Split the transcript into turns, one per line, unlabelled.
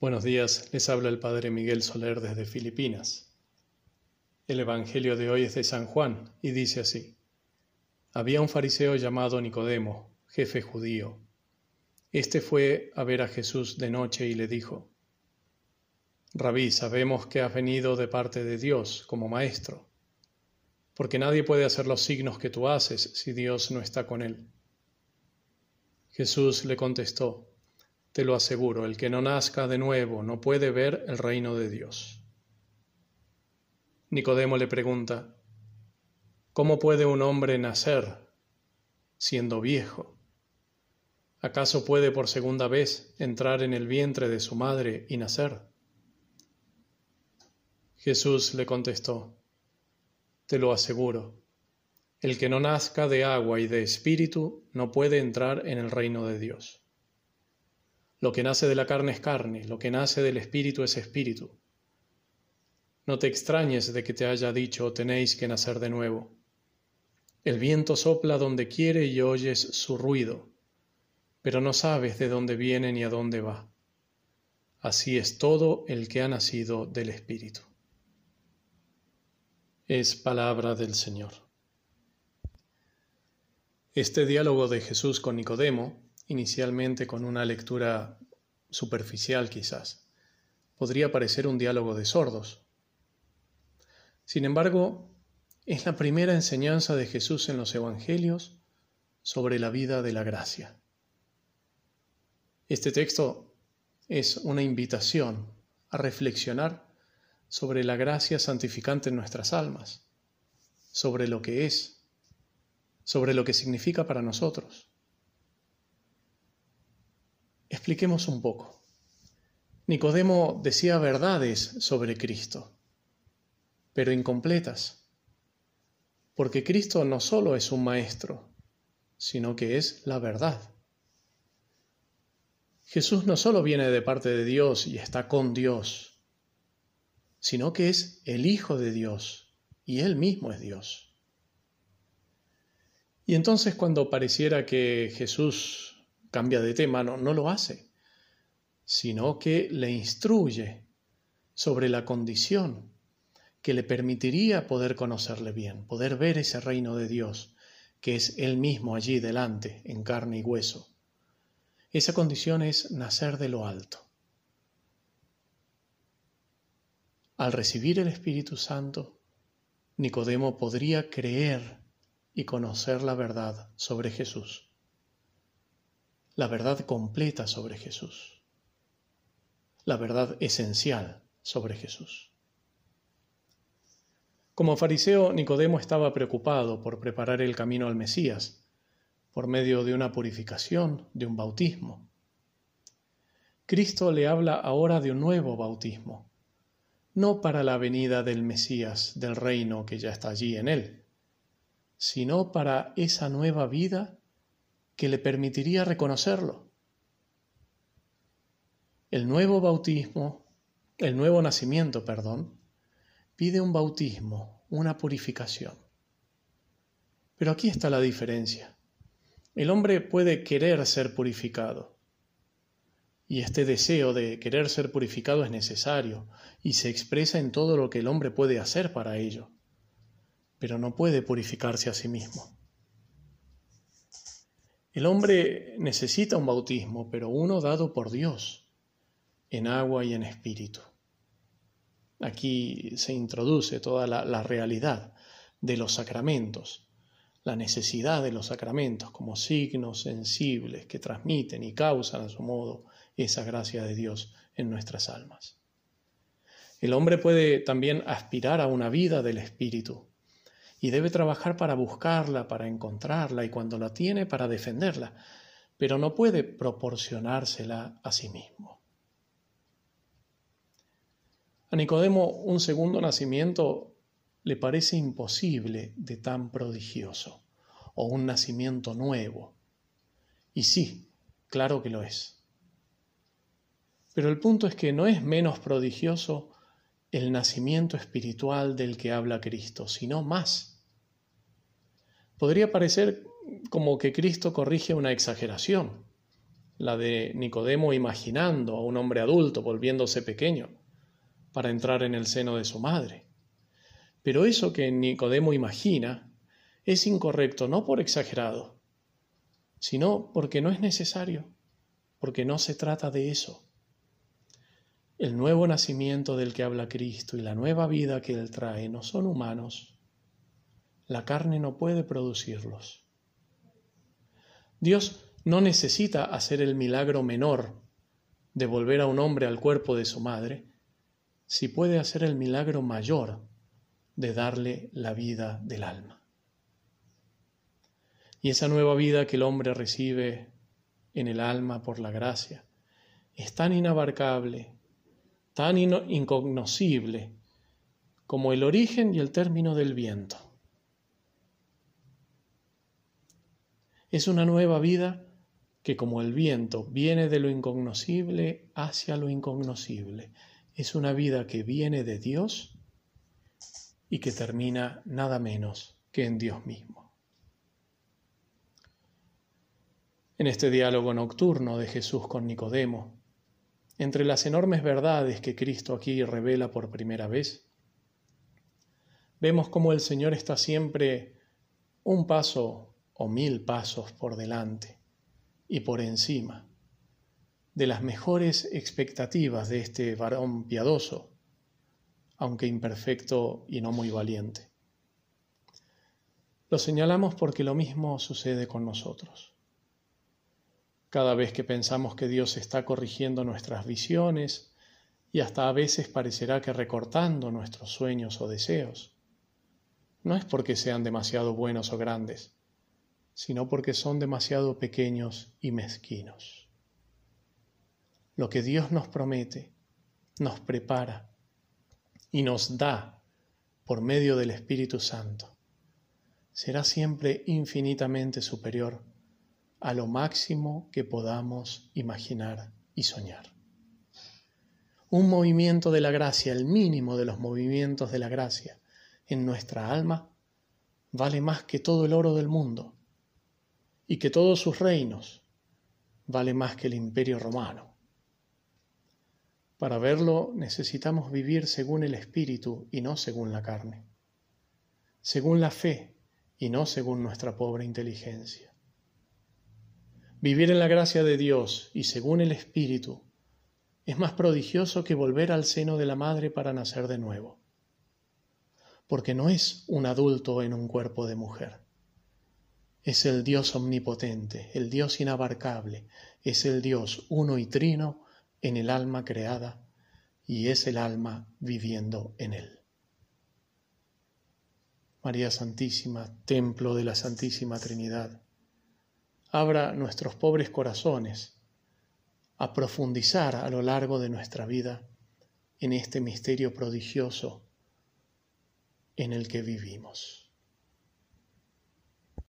Buenos días, les habla el Padre Miguel Soler desde Filipinas. El Evangelio de hoy es de San Juan y dice así. Había un fariseo llamado Nicodemo, jefe judío. Este fue a ver a Jesús de noche y le dijo, Rabí, sabemos que has venido de parte de Dios como maestro, porque nadie puede hacer los signos que tú haces si Dios no está con él. Jesús le contestó, te lo aseguro, el que no nazca de nuevo no puede ver el reino de Dios. Nicodemo le pregunta, ¿cómo puede un hombre nacer siendo viejo? ¿Acaso puede por segunda vez entrar en el vientre de su madre y nacer? Jesús le contestó, Te lo aseguro, el que no nazca de agua y de espíritu no puede entrar en el reino de Dios. Lo que nace de la carne es carne, lo que nace del espíritu es espíritu. No te extrañes de que te haya dicho tenéis que nacer de nuevo. El viento sopla donde quiere y oyes su ruido, pero no sabes de dónde viene ni a dónde va. Así es todo el que ha nacido del Espíritu. Es palabra del Señor. Este diálogo de Jesús con Nicodemo inicialmente con una lectura superficial quizás. Podría parecer un diálogo de sordos. Sin embargo, es la primera enseñanza de Jesús en los Evangelios sobre la vida de la gracia. Este texto es una invitación a reflexionar sobre la gracia santificante en nuestras almas, sobre lo que es, sobre lo que significa para nosotros. Expliquemos un poco. Nicodemo decía verdades sobre Cristo, pero incompletas, porque Cristo no solo es un maestro, sino que es la verdad. Jesús no solo viene de parte de Dios y está con Dios, sino que es el Hijo de Dios y Él mismo es Dios. Y entonces cuando pareciera que Jesús cambia de tema, no, no lo hace, sino que le instruye sobre la condición que le permitiría poder conocerle bien, poder ver ese reino de Dios, que es Él mismo allí delante, en carne y hueso. Esa condición es nacer de lo alto. Al recibir el Espíritu Santo, Nicodemo podría creer y conocer la verdad sobre Jesús la verdad completa sobre Jesús, la verdad esencial sobre Jesús. Como fariseo, Nicodemo estaba preocupado por preparar el camino al Mesías por medio de una purificación, de un bautismo. Cristo le habla ahora de un nuevo bautismo, no para la venida del Mesías, del reino que ya está allí en él, sino para esa nueva vida que le permitiría reconocerlo. El nuevo bautismo, el nuevo nacimiento, perdón, pide un bautismo, una purificación. Pero aquí está la diferencia. El hombre puede querer ser purificado. Y este deseo de querer ser purificado es necesario y se expresa en todo lo que el hombre puede hacer para ello. Pero no puede purificarse a sí mismo. El hombre necesita un bautismo, pero uno dado por Dios, en agua y en espíritu. Aquí se introduce toda la, realidad de los sacramentos, la necesidad de los sacramentos como signos sensibles que transmiten y causan a su modo esa gracia de Dios en nuestras almas. El hombre puede también aspirar a una vida del Espíritu, y debe trabajar para buscarla, para encontrarla y cuando la tiene para defenderla, pero no puede proporcionársela a sí mismo. A Nicodemo un segundo nacimiento le parece imposible de tan prodigioso, o un nacimiento nuevo. Y sí, claro que lo es. Pero el punto es que no es menos prodigioso el nacimiento espiritual del que habla Cristo, sino más. Podría parecer como que Cristo corrige una exageración, la de Nicodemo imaginando a un hombre adulto volviéndose pequeño para entrar en el seno de su madre. Pero eso que Nicodemo imagina es incorrecto no por exagerado, sino porque no es necesario, porque no se trata de eso. El nuevo nacimiento del que habla Cristo y la nueva vida que Él trae no son humanos. La carne no puede producirlos. Dios no necesita hacer el milagro menor de volver a un hombre al cuerpo de su madre, si puede hacer el milagro mayor de darle la vida del alma. Y esa nueva vida que el hombre recibe en el alma por la gracia es tan inabarcable, tan incognoscible como el origen y el término del viento. Es una nueva vida que como el viento viene de lo incognoscible hacia lo incognoscible, es una vida que viene de Dios y que termina nada menos que en Dios mismo. En este diálogo nocturno de Jesús con Nicodemo, entre las enormes verdades que Cristo aquí revela por primera vez, vemos cómo el Señor está siempre un paso o mil pasos por delante y por encima de las mejores expectativas de este varón piadoso, aunque imperfecto y no muy valiente. Lo señalamos porque lo mismo sucede con nosotros. Cada vez que pensamos que Dios está corrigiendo nuestras visiones y hasta a veces parecerá que recortando nuestros sueños o deseos, no es porque sean demasiado buenos o grandes, sino porque son demasiado pequeños y mezquinos. Lo que Dios nos promete, nos prepara y nos da por medio del Espíritu Santo será siempre infinitamente superior a lo máximo que podamos imaginar y soñar. Un movimiento de la gracia, el mínimo de los movimientos de la gracia en nuestra alma, vale más que todo el oro del mundo y que todos sus reinos vale más que el imperio romano. Para verlo necesitamos vivir según el Espíritu y no según la carne, según la fe y no según nuestra pobre inteligencia. Vivir en la gracia de Dios y según el Espíritu es más prodigioso que volver al seno de la madre para nacer de nuevo, porque no es un adulto en un cuerpo de mujer es el Dios omnipotente, el Dios inabarcable, es el Dios uno y trino en el alma creada y es el alma viviendo en él. María Santísima, templo de la Santísima Trinidad, abra nuestros pobres corazones a profundizar a lo largo de nuestra vida en este misterio prodigioso en el que vivimos.